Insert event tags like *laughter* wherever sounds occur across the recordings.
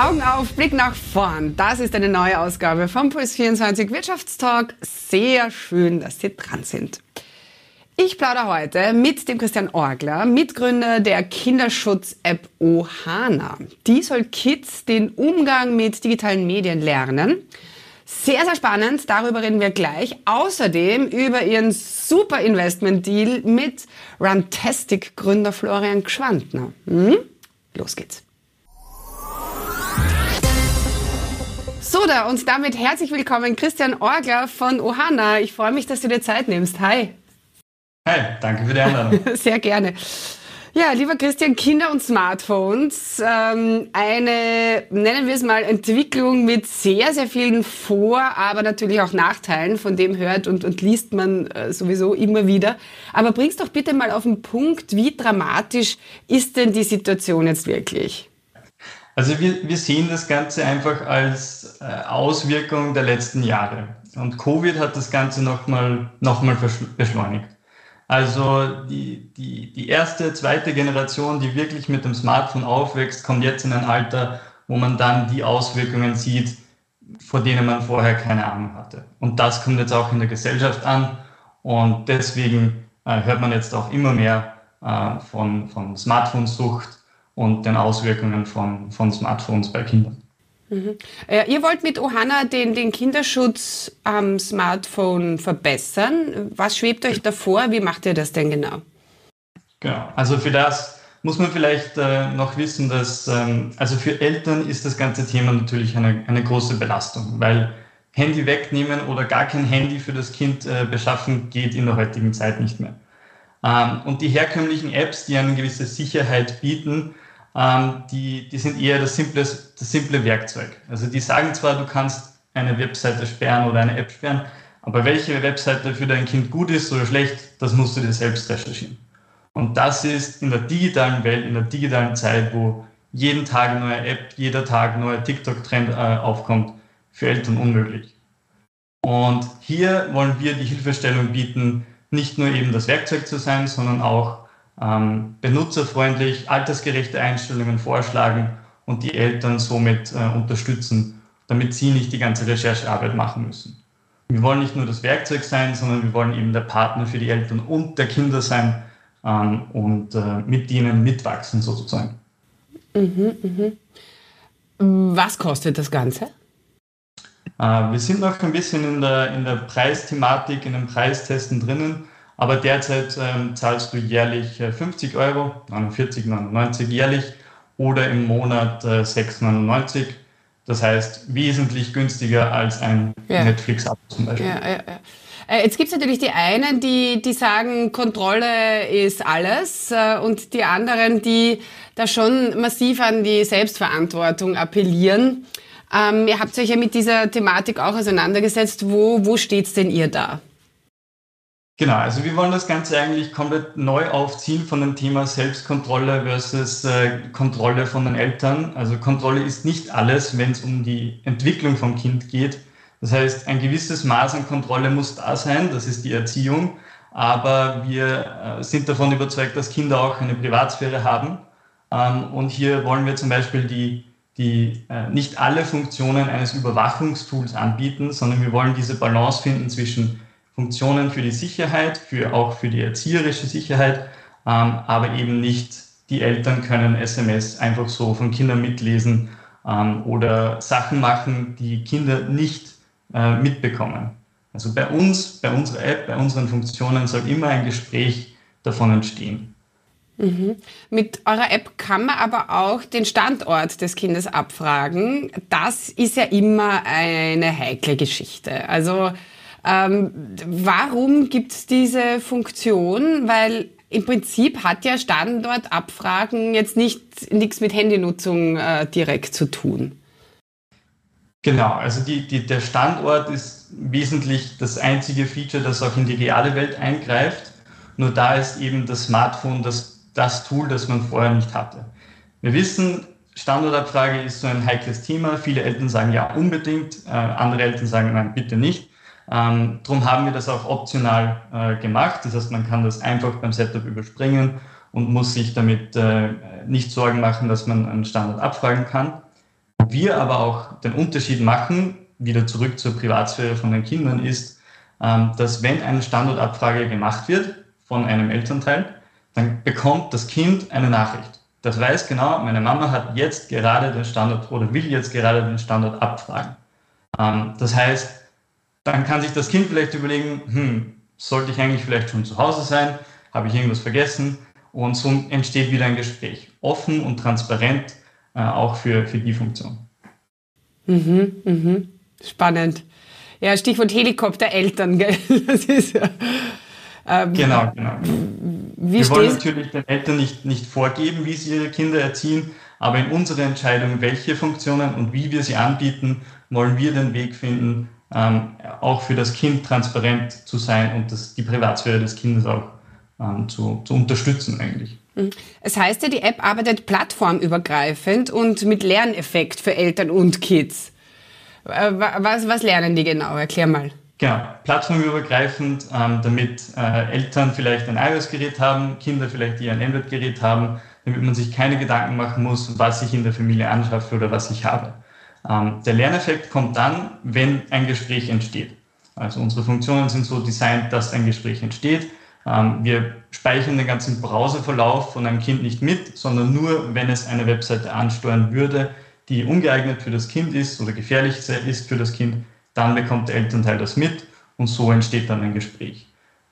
Augen auf, Blick nach vorn. Das ist eine neue Ausgabe vom Puls 24 Wirtschaftstalk. Sehr schön, dass Sie dran sind. Ich plaudere heute mit dem Christian Orgler, Mitgründer der Kinderschutz-App Ohana. Die soll Kids den Umgang mit digitalen Medien lernen. Sehr, sehr spannend. Darüber reden wir gleich. Außerdem über ihren super Investment-Deal mit Runtastic-Gründer Florian Gschwandner. Hm? Los geht's. So, da und damit herzlich willkommen Christian Orgler von Ohana. Ich freue mich, dass du dir Zeit nimmst. Hi. Hi, danke für die Einladung. *laughs* Sehr gerne. Ja, lieber Christian, Kinder und Smartphones, ähm, eine, nennen wir es mal, Entwicklung mit sehr, sehr vielen Vor-, aber natürlich auch Nachteilen, von dem hört und, und liest man äh, sowieso immer wieder. Aber bring's doch bitte mal auf den Punkt, wie dramatisch ist denn die Situation jetzt wirklich? Also wir, wir sehen das Ganze einfach als äh, Auswirkung der letzten Jahre. Und Covid hat das Ganze nochmal noch mal beschleunigt. Also die, die, die erste, zweite Generation, die wirklich mit dem Smartphone aufwächst, kommt jetzt in ein Alter, wo man dann die Auswirkungen sieht, vor denen man vorher keine Ahnung hatte. Und das kommt jetzt auch in der Gesellschaft an. Und deswegen äh, hört man jetzt auch immer mehr äh, von, von Smartphone-Sucht und den Auswirkungen von, von Smartphones bei Kindern. Mhm. Äh, ihr wollt mit Ohana den, den Kinderschutz am Smartphone verbessern. Was schwebt euch davor? Wie macht ihr das denn genau? Genau, also für das muss man vielleicht äh, noch wissen, dass ähm, also für Eltern ist das ganze Thema natürlich eine, eine große Belastung, weil Handy wegnehmen oder gar kein Handy für das Kind äh, beschaffen geht in der heutigen Zeit nicht mehr. Ähm, und die herkömmlichen Apps, die eine gewisse Sicherheit bieten, ähm, die, die sind eher das simple, das simple Werkzeug. Also die sagen zwar, du kannst eine Webseite sperren oder eine App sperren, aber welche Webseite für dein Kind gut ist oder schlecht, das musst du dir selbst recherchieren. Und das ist in der digitalen Welt, in der digitalen Zeit, wo jeden Tag neue App, jeder Tag ein neuer TikTok-Trend äh, aufkommt, für Eltern unmöglich. Und hier wollen wir die Hilfestellung bieten, nicht nur eben das Werkzeug zu sein, sondern auch ähm, benutzerfreundlich, altersgerechte Einstellungen vorschlagen und die Eltern somit äh, unterstützen, damit sie nicht die ganze Recherchearbeit machen müssen. Wir wollen nicht nur das Werkzeug sein, sondern wir wollen eben der Partner für die Eltern und der Kinder sein ähm, und äh, mit ihnen mitwachsen sozusagen. Mhm, mh. Was kostet das Ganze? Äh, wir sind noch ein bisschen in der, in der Preisthematik, in den Preistesten drinnen. Aber derzeit ähm, zahlst du jährlich äh, 50 Euro, 49,99 jährlich oder im Monat äh, 6,99. Das heißt, wesentlich günstiger als ein ja. Netflix-Abo zum Beispiel. Ja, ja, äh, Jetzt gibt es natürlich die einen, die, die sagen, Kontrolle ist alles äh, und die anderen, die da schon massiv an die Selbstverantwortung appellieren. Ähm, ihr habt euch ja mit dieser Thematik auch auseinandergesetzt. Wo, wo steht's denn ihr da? Genau, also wir wollen das Ganze eigentlich komplett neu aufziehen von dem Thema Selbstkontrolle versus äh, Kontrolle von den Eltern. Also Kontrolle ist nicht alles, wenn es um die Entwicklung vom Kind geht. Das heißt, ein gewisses Maß an Kontrolle muss da sein, das ist die Erziehung. Aber wir äh, sind davon überzeugt, dass Kinder auch eine Privatsphäre haben. Ähm, und hier wollen wir zum Beispiel die, die äh, nicht alle Funktionen eines Überwachungstools anbieten, sondern wir wollen diese Balance finden zwischen Funktionen für die Sicherheit, für, auch für die erzieherische Sicherheit, ähm, aber eben nicht die Eltern können SMS einfach so von Kindern mitlesen ähm, oder Sachen machen, die Kinder nicht äh, mitbekommen. Also bei uns, bei unserer App, bei unseren Funktionen soll immer ein Gespräch davon entstehen. Mhm. Mit eurer App kann man aber auch den Standort des Kindes abfragen. Das ist ja immer eine heikle Geschichte. Also ähm, warum gibt es diese Funktion? Weil im Prinzip hat ja Standortabfragen jetzt nicht nichts mit Handynutzung äh, direkt zu tun. Genau, also die, die, der Standort ist wesentlich das einzige Feature, das auch in die reale Welt eingreift. Nur da ist eben das Smartphone das, das Tool, das man vorher nicht hatte. Wir wissen, Standortabfrage ist so ein heikles Thema. Viele Eltern sagen ja unbedingt, äh, andere Eltern sagen nein, bitte nicht. Ähm, darum haben wir das auch optional äh, gemacht. Das heißt, man kann das einfach beim Setup überspringen und muss sich damit äh, nicht Sorgen machen, dass man einen Standard abfragen kann. Wir aber auch den Unterschied machen, wieder zurück zur Privatsphäre von den Kindern, ist, ähm, dass wenn eine Standortabfrage gemacht wird von einem Elternteil, dann bekommt das Kind eine Nachricht. Das weiß genau, meine Mama hat jetzt gerade den Standort oder will jetzt gerade den Standort abfragen. Ähm, das heißt, dann kann sich das Kind vielleicht überlegen, hm, sollte ich eigentlich vielleicht schon zu Hause sein? Habe ich irgendwas vergessen? Und so entsteht wieder ein Gespräch. Offen und transparent, äh, auch für, für die Funktion. Mhm, mhm. Spannend. Ja, Stichwort Helikoptereltern, gell? *laughs* Das ist ja. Ähm, genau, genau. Wir wollen natürlich den Eltern nicht, nicht vorgeben, wie sie ihre Kinder erziehen, aber in unserer Entscheidung, welche Funktionen und wie wir sie anbieten, wollen wir den Weg finden, ähm, auch für das Kind transparent zu sein und das, die Privatsphäre des Kindes auch ähm, zu, zu unterstützen eigentlich. Mhm. Es heißt ja, die App arbeitet plattformübergreifend und mit Lerneffekt für Eltern und Kids. Äh, was, was lernen die genau? Erklär mal. Genau, plattformübergreifend, ähm, damit äh, Eltern vielleicht ein iOS-Gerät haben, Kinder vielleicht eher ein Android-Gerät haben, damit man sich keine Gedanken machen muss, was ich in der Familie anschaffe oder was ich habe. Ähm, der Lerneffekt kommt dann, wenn ein Gespräch entsteht. Also unsere Funktionen sind so designt, dass ein Gespräch entsteht. Ähm, wir speichern den ganzen Browserverlauf von einem Kind nicht mit, sondern nur, wenn es eine Webseite ansteuern würde, die ungeeignet für das Kind ist oder gefährlich ist für das Kind, dann bekommt der Elternteil das mit und so entsteht dann ein Gespräch.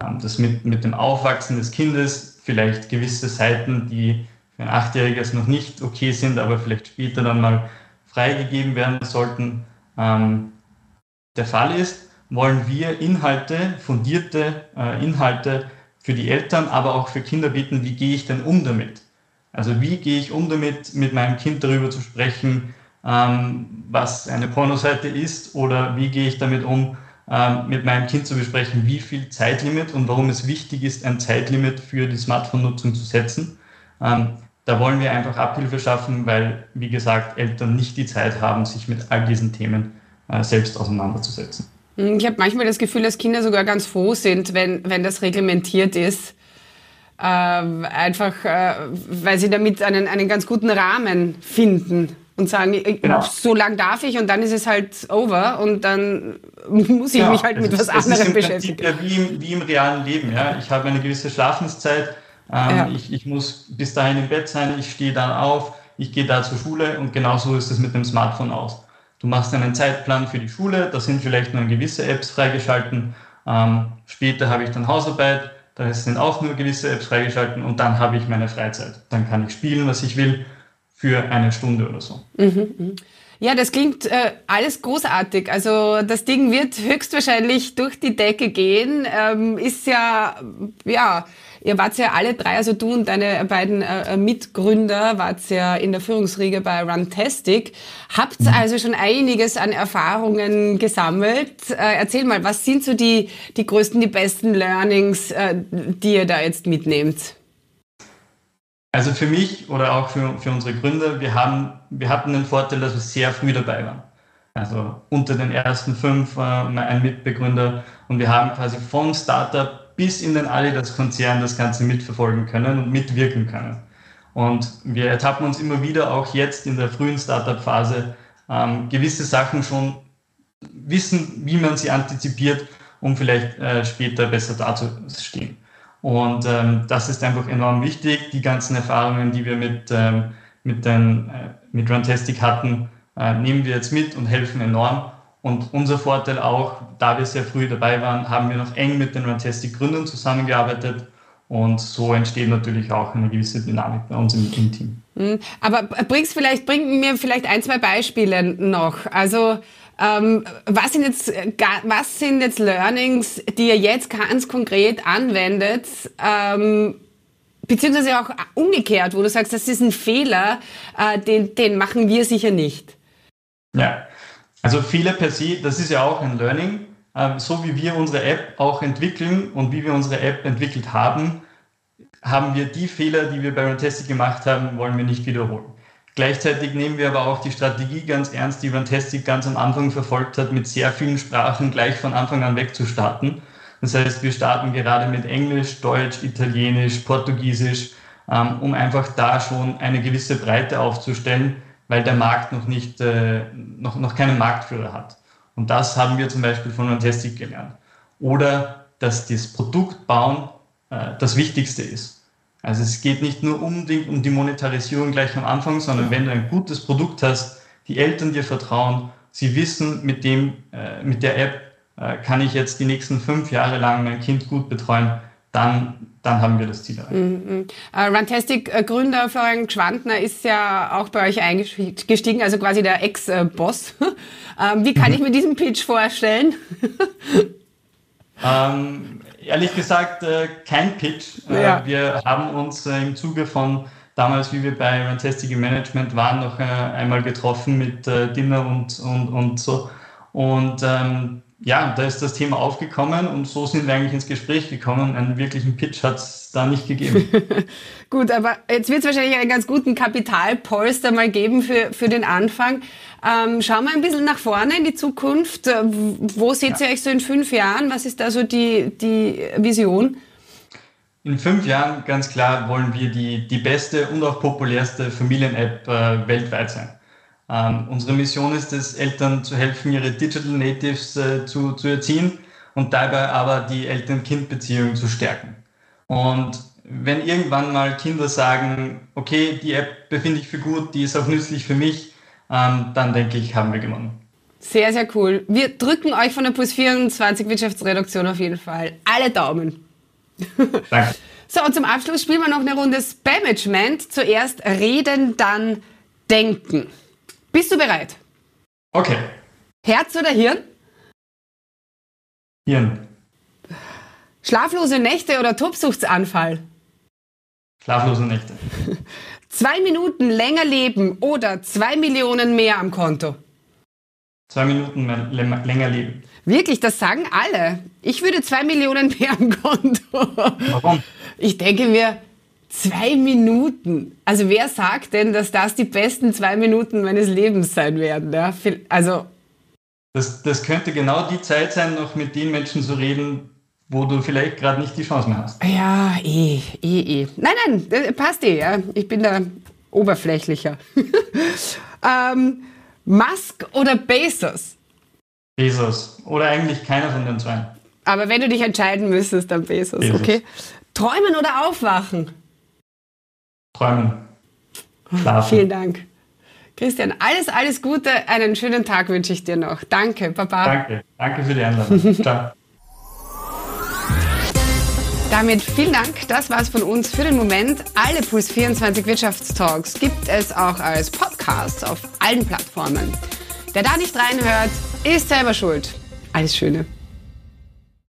Ähm, das mit, mit dem Aufwachsen des Kindes, vielleicht gewisse Seiten, die für ein Achtjähriges noch nicht okay sind, aber vielleicht später dann mal freigegeben werden sollten, ähm, der Fall ist, wollen wir Inhalte, fundierte äh, Inhalte für die Eltern, aber auch für Kinder bieten, wie gehe ich denn um damit? Also wie gehe ich um damit, mit meinem Kind darüber zu sprechen, ähm, was eine Pornoseite ist oder wie gehe ich damit um, ähm, mit meinem Kind zu besprechen, wie viel Zeitlimit und warum es wichtig ist, ein Zeitlimit für die Smartphone-Nutzung zu setzen. Ähm, da wollen wir einfach Abhilfe schaffen, weil, wie gesagt, Eltern nicht die Zeit haben, sich mit all diesen Themen äh, selbst auseinanderzusetzen. Hm, ich habe manchmal das Gefühl, dass Kinder sogar ganz froh sind, wenn, wenn das reglementiert ist. Äh, einfach, äh, weil sie damit einen, einen ganz guten Rahmen finden und sagen, genau. so lang darf ich und dann ist es halt over und dann muss ich ja, mich halt mit was anderem beschäftigen. Ja, wie im, wie im realen Leben. Ja? Ich habe eine gewisse Schlafenszeit, ähm, ja. ich, ich muss bis dahin im Bett sein, ich stehe dann auf, ich gehe da zur Schule und genauso ist es mit dem Smartphone aus. Du machst einen Zeitplan für die Schule, da sind vielleicht nur gewisse Apps freigeschalten. Ähm, später habe ich dann Hausarbeit, da sind auch nur gewisse Apps freigeschalten und dann habe ich meine Freizeit. Dann kann ich spielen, was ich will, für eine Stunde oder so. Mhm, mh. Ja, das klingt äh, alles großartig. Also das Ding wird höchstwahrscheinlich durch die Decke gehen. Ähm, ist ja, ja, ihr wart ja alle drei, also du und deine beiden äh, Mitgründer, wart ja in der Führungsriege bei Runtastic. Habt mhm. also schon einiges an Erfahrungen gesammelt. Äh, erzähl mal, was sind so die, die größten, die besten Learnings, äh, die ihr da jetzt mitnehmt? Also für mich oder auch für, für unsere Gründer, wir, haben, wir hatten den Vorteil, dass wir sehr früh dabei waren. Also unter den ersten fünf äh, ein Mitbegründer und wir haben quasi vom Startup bis in den Adidas-Konzern das Ganze mitverfolgen können und mitwirken können. Und wir ertappen uns immer wieder, auch jetzt in der frühen Startup-Phase, ähm, gewisse Sachen schon wissen, wie man sie antizipiert, um vielleicht äh, später besser dazustehen. Und ähm, das ist einfach enorm wichtig. Die ganzen Erfahrungen, die wir mit, ähm, mit, den, äh, mit Runtastic hatten, äh, nehmen wir jetzt mit und helfen enorm. Und unser Vorteil auch, da wir sehr früh dabei waren, haben wir noch eng mit den Runtastic-Gründern zusammengearbeitet. Und so entsteht natürlich auch eine gewisse Dynamik bei uns im, im Team. Hm, aber bringst vielleicht, bring mir vielleicht ein, zwei Beispiele noch. Also ähm, was, sind jetzt, was sind jetzt Learnings, die ihr jetzt ganz konkret anwendet, ähm, beziehungsweise auch umgekehrt, wo du sagst, das ist ein Fehler, äh, den, den machen wir sicher nicht? Ja, also Fehler per se, das ist ja auch ein Learning. Ähm, so wie wir unsere App auch entwickeln und wie wir unsere App entwickelt haben, haben wir die Fehler, die wir bei Runtastic gemacht haben, wollen wir nicht wiederholen. Gleichzeitig nehmen wir aber auch die Strategie ganz ernst, die Fantastic ganz am Anfang verfolgt hat, mit sehr vielen Sprachen gleich von Anfang an wegzustarten. Das heißt, wir starten gerade mit Englisch, Deutsch, Italienisch, Portugiesisch, ähm, um einfach da schon eine gewisse Breite aufzustellen, weil der Markt noch, nicht, äh, noch, noch keinen Marktführer hat. Und das haben wir zum Beispiel von Fantastic gelernt. Oder dass das Produkt bauen äh, das Wichtigste ist. Also es geht nicht nur unbedingt um die Monetarisierung gleich am Anfang, sondern wenn du ein gutes Produkt hast, die Eltern dir vertrauen, sie wissen, mit, dem, äh, mit der App äh, kann ich jetzt die nächsten fünf Jahre lang mein Kind gut betreuen, dann, dann haben wir das Ziel erreicht. Mhm. Uh, Runtastic-Gründer Florian Schwantner ist ja auch bei euch eingestiegen, also quasi der Ex-Boss. *laughs* Ähm, wie kann mhm. ich mir diesen Pitch vorstellen? *laughs* ähm, ehrlich gesagt, äh, kein Pitch. Äh, ja. Wir haben uns äh, im Zuge von damals, wie wir bei Runtastic im Management waren, noch einmal getroffen mit Dinner und, und, und so. Und ähm, ja, da ist das Thema aufgekommen und so sind wir eigentlich ins Gespräch gekommen. Einen wirklichen Pitch hat es da nicht gegeben. *laughs* Gut, aber jetzt wird es wahrscheinlich einen ganz guten Kapitalpolster mal geben für, für den Anfang. Ähm, schauen wir ein bisschen nach vorne in die Zukunft. Äh, wo seht ihr euch so in fünf Jahren? Was ist da so die, die Vision? In fünf Jahren, ganz klar, wollen wir die, die beste und auch populärste Familien-App äh, weltweit sein. Ähm, unsere Mission ist es, Eltern zu helfen, ihre Digital Natives äh, zu, zu erziehen und dabei aber die Eltern-Kind-Beziehung zu stärken. Und wenn irgendwann mal Kinder sagen, okay, die App befinde ich für gut, die ist auch nützlich für mich, ähm, dann denke ich, haben wir gewonnen. Sehr, sehr cool. Wir drücken euch von der Plus 24 Wirtschaftsredaktion auf jeden Fall alle Daumen. *laughs* Danke. So, und zum Abschluss spielen wir noch eine Runde Spamagement. Zuerst reden, dann denken. Bist du bereit? Okay. Herz oder Hirn? Hirn. Schlaflose Nächte oder Tobsuchtsanfall? Schlaflose Nächte. *laughs* Zwei Minuten länger leben oder zwei Millionen mehr am Konto? Zwei Minuten mehr, länger leben. Wirklich, das sagen alle. Ich würde zwei Millionen mehr am Konto. Warum? Ich denke mir, Zwei Minuten. Also wer sagt denn, dass das die besten zwei Minuten meines Lebens sein werden? Ja? Also das, das könnte genau die Zeit sein, noch mit den Menschen zu reden, wo du vielleicht gerade nicht die Chance mehr hast. Ja, eh, eh, eh. Nein, nein, passt eh. Ja. Ich bin da oberflächlicher. *laughs* ähm, Musk oder Bezos? Bezos. Oder eigentlich keiner von den zwei. Aber wenn du dich entscheiden müsstest, dann Bezos, Bezos. okay? Träumen oder aufwachen? Träumen. Schlafen. Vielen Dank. Christian, alles, alles Gute. Einen schönen Tag wünsche ich dir noch. Danke, Papa. Danke. Danke für die Einladung. *laughs* Ciao. Damit vielen Dank. Das war's von uns für den Moment. Alle Puls 24 Wirtschaftstalks gibt es auch als Podcast auf allen Plattformen. Wer da nicht reinhört, ist selber schuld. Alles Schöne.